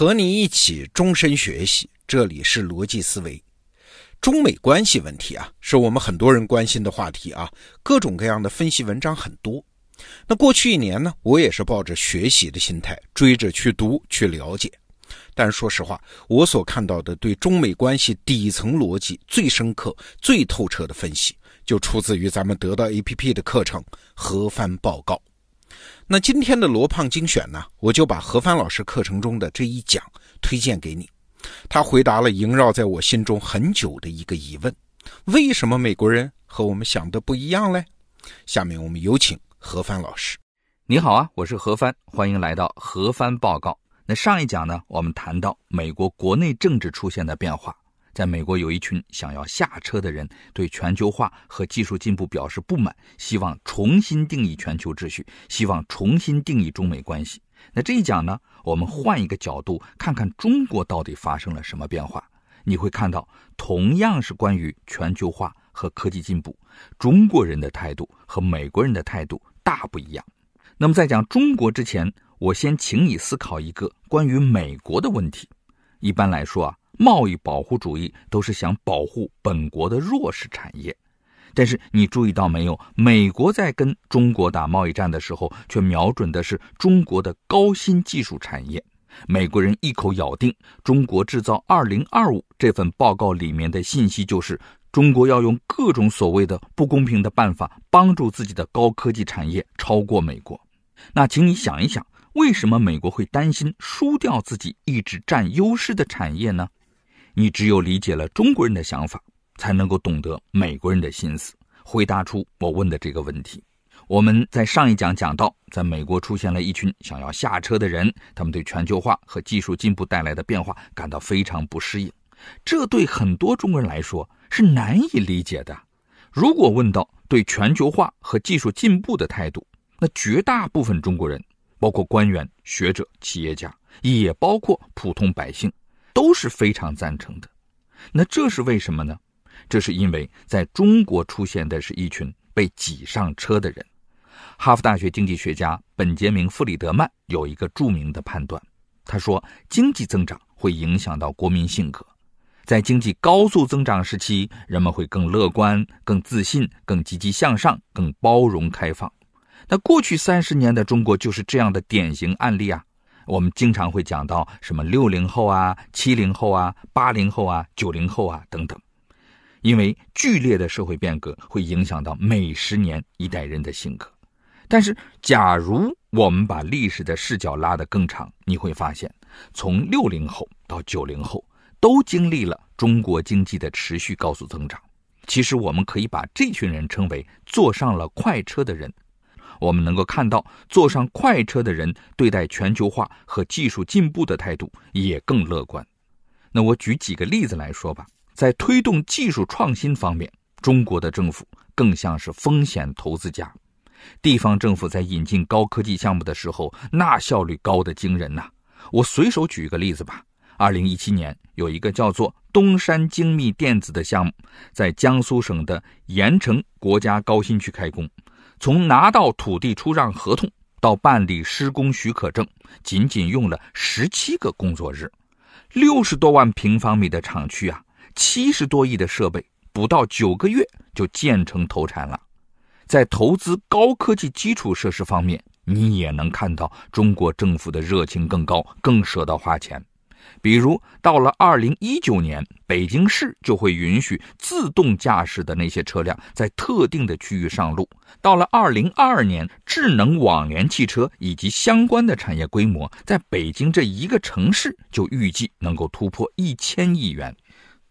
和你一起终身学习，这里是逻辑思维。中美关系问题啊，是我们很多人关心的话题啊，各种各样的分析文章很多。那过去一年呢，我也是抱着学习的心态，追着去读去了解。但说实话，我所看到的对中美关系底层逻辑最深刻、最透彻的分析，就出自于咱们得到 APP 的课程《何帆报告》。那今天的罗胖精选呢，我就把何帆老师课程中的这一讲推荐给你。他回答了萦绕在我心中很久的一个疑问：为什么美国人和我们想的不一样嘞？下面我们有请何帆老师。你好啊，我是何帆，欢迎来到何帆报告。那上一讲呢，我们谈到美国国内政治出现的变化。在美国，有一群想要下车的人，对全球化和技术进步表示不满，希望重新定义全球秩序，希望重新定义中美关系。那这一讲呢，我们换一个角度看看中国到底发生了什么变化。你会看到，同样是关于全球化和科技进步，中国人的态度和美国人的态度大不一样。那么在讲中国之前，我先请你思考一个关于美国的问题。一般来说啊。贸易保护主义都是想保护本国的弱势产业，但是你注意到没有？美国在跟中国打贸易战的时候，却瞄准的是中国的高新技术产业。美国人一口咬定“中国制造二零二五”这份报告里面的信息，就是中国要用各种所谓的不公平的办法，帮助自己的高科技产业超过美国。那请你想一想，为什么美国会担心输掉自己一直占优势的产业呢？你只有理解了中国人的想法，才能够懂得美国人的心思，回答出我问的这个问题。我们在上一讲讲到，在美国出现了一群想要下车的人，他们对全球化和技术进步带来的变化感到非常不适应。这对很多中国人来说是难以理解的。如果问到对全球化和技术进步的态度，那绝大部分中国人，包括官员、学者、企业家，也包括普通百姓。都是非常赞成的，那这是为什么呢？这是因为在中国出现的是一群被挤上车的人。哈佛大学经济学家本杰明·弗里德曼有一个著名的判断，他说：经济增长会影响到国民性格，在经济高速增长时期，人们会更乐观、更自信、更积极向上、更包容开放。那过去三十年的中国就是这样的典型案例啊。我们经常会讲到什么六零后啊、七零后啊、八零后啊、九零后啊等等，因为剧烈的社会变革会影响到每十年一代人的性格。但是，假如我们把历史的视角拉得更长，你会发现，从六零后到九零后都经历了中国经济的持续高速增长。其实，我们可以把这群人称为坐上了快车的人。我们能够看到，坐上快车的人对待全球化和技术进步的态度也更乐观。那我举几个例子来说吧。在推动技术创新方面，中国的政府更像是风险投资家。地方政府在引进高科技项目的时候，那效率高的惊人呐！我随手举一个例子吧。二零一七年，有一个叫做东山精密电子的项目，在江苏省的盐城国家高新区开工。从拿到土地出让合同到办理施工许可证，仅仅用了十七个工作日，六十多万平方米的厂区啊，七十多亿的设备，不到九个月就建成投产了。在投资高科技基础设施方面，你也能看到中国政府的热情更高，更舍得花钱。比如，到了二零一九年，北京市就会允许自动驾驶的那些车辆在特定的区域上路。到了二零二二年，智能网联汽车以及相关的产业规模，在北京这一个城市就预计能够突破一千亿元。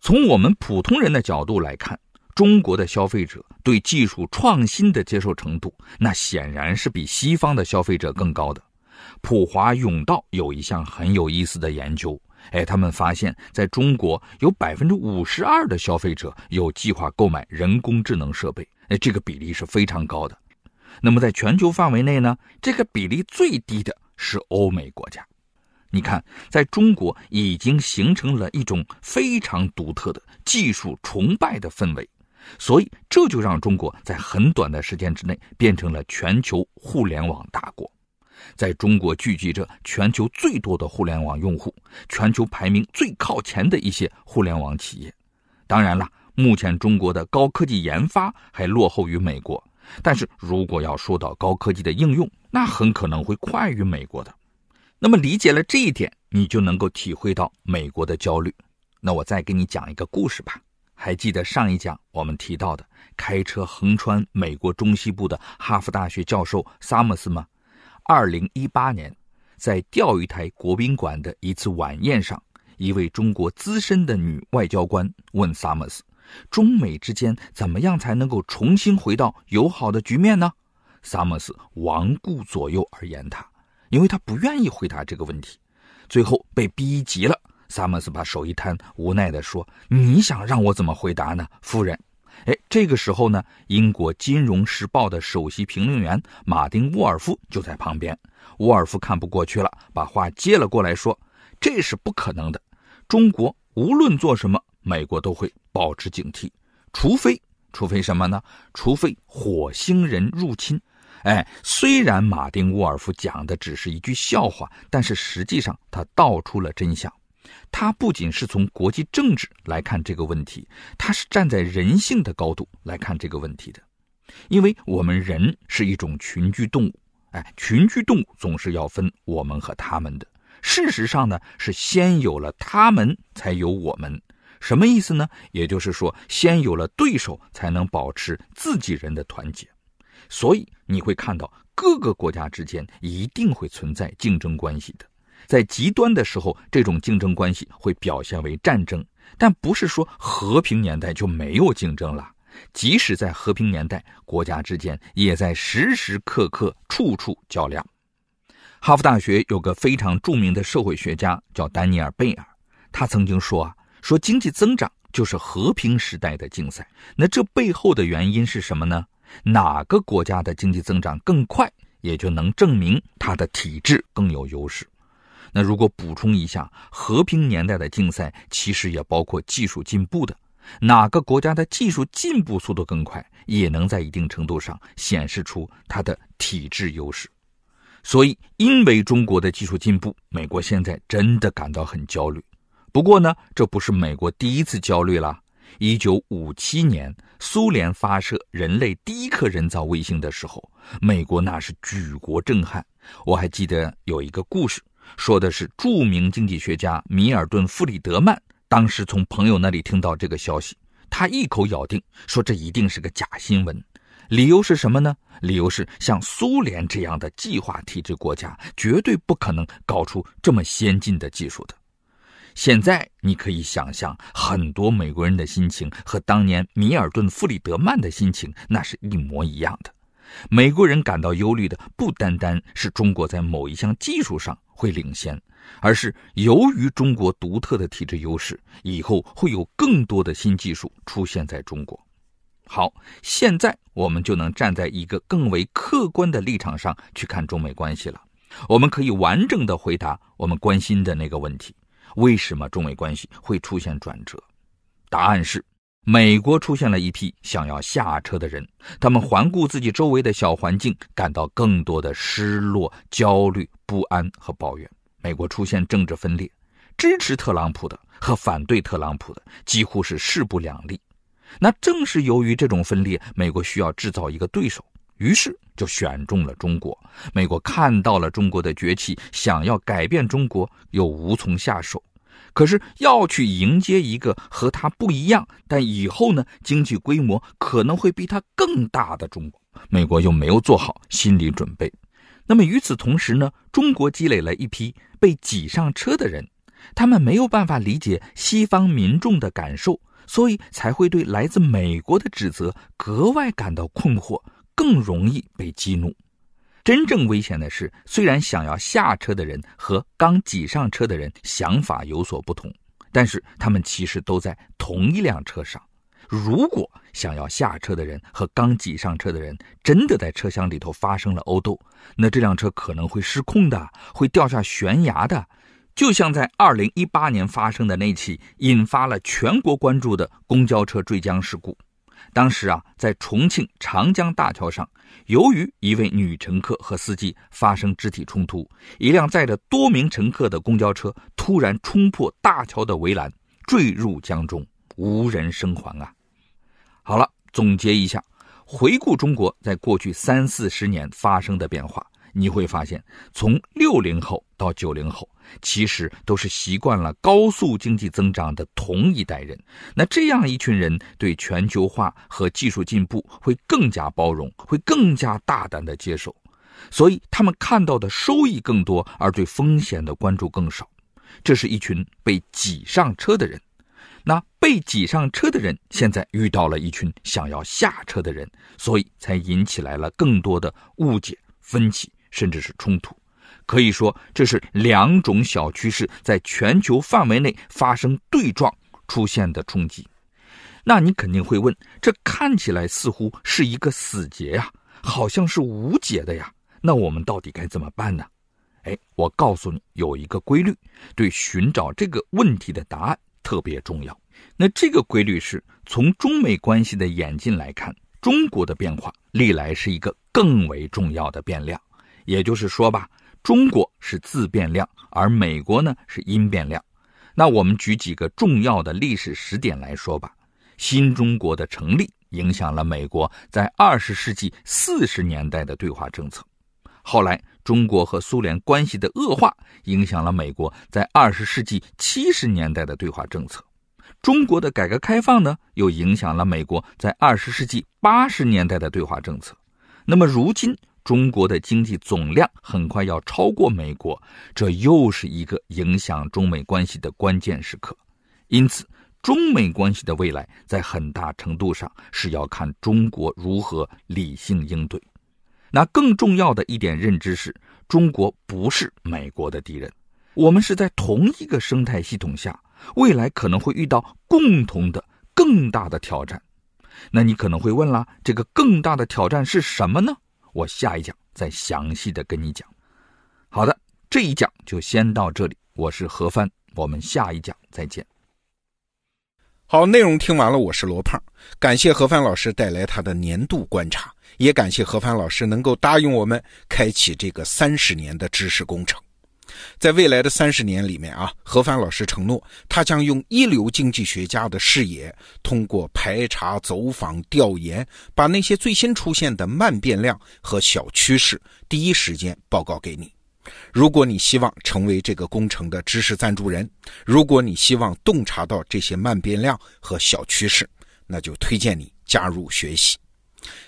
从我们普通人的角度来看，中国的消费者对技术创新的接受程度，那显然是比西方的消费者更高的。普华永道有一项很有意思的研究，哎，他们发现，在中国有百分之五十二的消费者有计划购买人工智能设备，哎，这个比例是非常高的。那么在全球范围内呢，这个比例最低的是欧美国家。你看，在中国已经形成了一种非常独特的技术崇拜的氛围，所以这就让中国在很短的时间之内变成了全球互联网大国。在中国聚集着全球最多的互联网用户，全球排名最靠前的一些互联网企业。当然了，目前中国的高科技研发还落后于美国，但是如果要说到高科技的应用，那很可能会快于美国的。那么理解了这一点，你就能够体会到美国的焦虑。那我再给你讲一个故事吧。还记得上一讲我们提到的开车横穿美国中西部的哈佛大学教授萨默斯吗？二零一八年，在钓鱼台国宾馆的一次晚宴上，一位中国资深的女外交官问萨默斯：“中美之间怎么样才能够重新回到友好的局面呢？”萨默斯罔顾左右而言他，因为他不愿意回答这个问题，最后被逼急了。萨默斯把手一摊，无奈地说：“你想让我怎么回答呢，夫人？”哎，这个时候呢，英国《金融时报》的首席评论员马丁·沃尔夫就在旁边。沃尔夫看不过去了，把话接了过来，说：“这是不可能的。中国无论做什么，美国都会保持警惕，除非，除非什么呢？除非火星人入侵。”哎，虽然马丁·沃尔夫讲的只是一句笑话，但是实际上他道出了真相。他不仅是从国际政治来看这个问题，他是站在人性的高度来看这个问题的，因为我们人是一种群居动物，哎，群居动物总是要分我们和他们的。事实上呢，是先有了他们，才有我们。什么意思呢？也就是说，先有了对手，才能保持自己人的团结。所以你会看到各个国家之间一定会存在竞争关系的。在极端的时候，这种竞争关系会表现为战争，但不是说和平年代就没有竞争了。即使在和平年代，国家之间也在时时刻刻、处处较量。哈佛大学有个非常著名的社会学家叫丹尼尔·贝尔，他曾经说啊，说经济增长就是和平时代的竞赛。那这背后的原因是什么呢？哪个国家的经济增长更快，也就能证明它的体制更有优势。那如果补充一下，和平年代的竞赛其实也包括技术进步的，哪个国家的技术进步速度更快，也能在一定程度上显示出它的体制优势。所以，因为中国的技术进步，美国现在真的感到很焦虑。不过呢，这不是美国第一次焦虑了。一九五七年，苏联发射人类第一颗人造卫星的时候，美国那是举国震撼。我还记得有一个故事。说的是著名经济学家米尔顿·弗里德曼，当时从朋友那里听到这个消息，他一口咬定说这一定是个假新闻。理由是什么呢？理由是像苏联这样的计划体制国家，绝对不可能搞出这么先进的技术的。现在你可以想象，很多美国人的心情和当年米尔顿·弗里德曼的心情那是一模一样的。美国人感到忧虑的不单单是中国在某一项技术上会领先，而是由于中国独特的体制优势，以后会有更多的新技术出现在中国。好，现在我们就能站在一个更为客观的立场上去看中美关系了。我们可以完整的回答我们关心的那个问题：为什么中美关系会出现转折？答案是。美国出现了一批想要下车的人，他们环顾自己周围的小环境，感到更多的失落、焦虑、不安和抱怨。美国出现政治分裂，支持特朗普的和反对特朗普的几乎是势不两立。那正是由于这种分裂，美国需要制造一个对手，于是就选中了中国。美国看到了中国的崛起，想要改变中国，又无从下手。可是要去迎接一个和他不一样，但以后呢经济规模可能会比他更大的中国，美国又没有做好心理准备。那么与此同时呢，中国积累了一批被挤上车的人，他们没有办法理解西方民众的感受，所以才会对来自美国的指责格外感到困惑，更容易被激怒。真正危险的是，虽然想要下车的人和刚挤上车的人想法有所不同，但是他们其实都在同一辆车上。如果想要下车的人和刚挤上车的人真的在车厢里头发生了殴斗，那这辆车可能会失控的，会掉下悬崖的，就像在2018年发生的那起引发了全国关注的公交车坠江事故。当时啊，在重庆长江大桥上，由于一位女乘客和司机发生肢体冲突，一辆载着多名乘客的公交车突然冲破大桥的围栏，坠入江中，无人生还啊！好了，总结一下，回顾中国在过去三四十年发生的变化。你会发现，从六零后到九零后，其实都是习惯了高速经济增长的同一代人。那这样一群人对全球化和技术进步会更加包容，会更加大胆的接受，所以他们看到的收益更多，而对风险的关注更少。这是一群被挤上车的人。那被挤上车的人，现在遇到了一群想要下车的人，所以才引起来了更多的误解、分歧。甚至是冲突，可以说这是两种小趋势在全球范围内发生对撞出现的冲击。那你肯定会问，这看起来似乎是一个死结呀，好像是无解的呀。那我们到底该怎么办呢？哎，我告诉你，有一个规律，对寻找这个问题的答案特别重要。那这个规律是从中美关系的演进来看，中国的变化历来是一个更为重要的变量。也就是说吧，中国是自变量，而美国呢是因变量。那我们举几个重要的历史时点来说吧。新中国的成立影响了美国在二十世纪四十年代的对华政策。后来，中国和苏联关系的恶化影响了美国在二十世纪七十年代的对华政策。中国的改革开放呢，又影响了美国在二十世纪八十年代的对华政策。那么，如今。中国的经济总量很快要超过美国，这又是一个影响中美关系的关键时刻。因此，中美关系的未来在很大程度上是要看中国如何理性应对。那更重要的一点认知是，中国不是美国的敌人，我们是在同一个生态系统下，未来可能会遇到共同的更大的挑战。那你可能会问了，这个更大的挑战是什么呢？我下一讲再详细的跟你讲。好的，这一讲就先到这里。我是何帆，我们下一讲再见。好，内容听完了，我是罗胖，感谢何帆老师带来他的年度观察，也感谢何帆老师能够答应我们开启这个三十年的知识工程。在未来的三十年里面啊，何帆老师承诺，他将用一流经济学家的视野，通过排查、走访、调研，把那些最新出现的慢变量和小趋势第一时间报告给你。如果你希望成为这个工程的知识赞助人，如果你希望洞察到这些慢变量和小趋势，那就推荐你加入学习。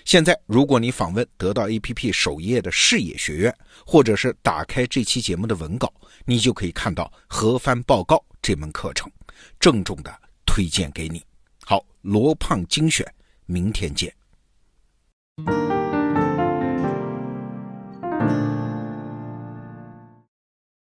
现在，如果你访问得到 APP 首页的视野学院，或者是打开这期节目的文稿，你就可以看到核翻报告这门课程，郑重的推荐给你。好，罗胖精选，明天见。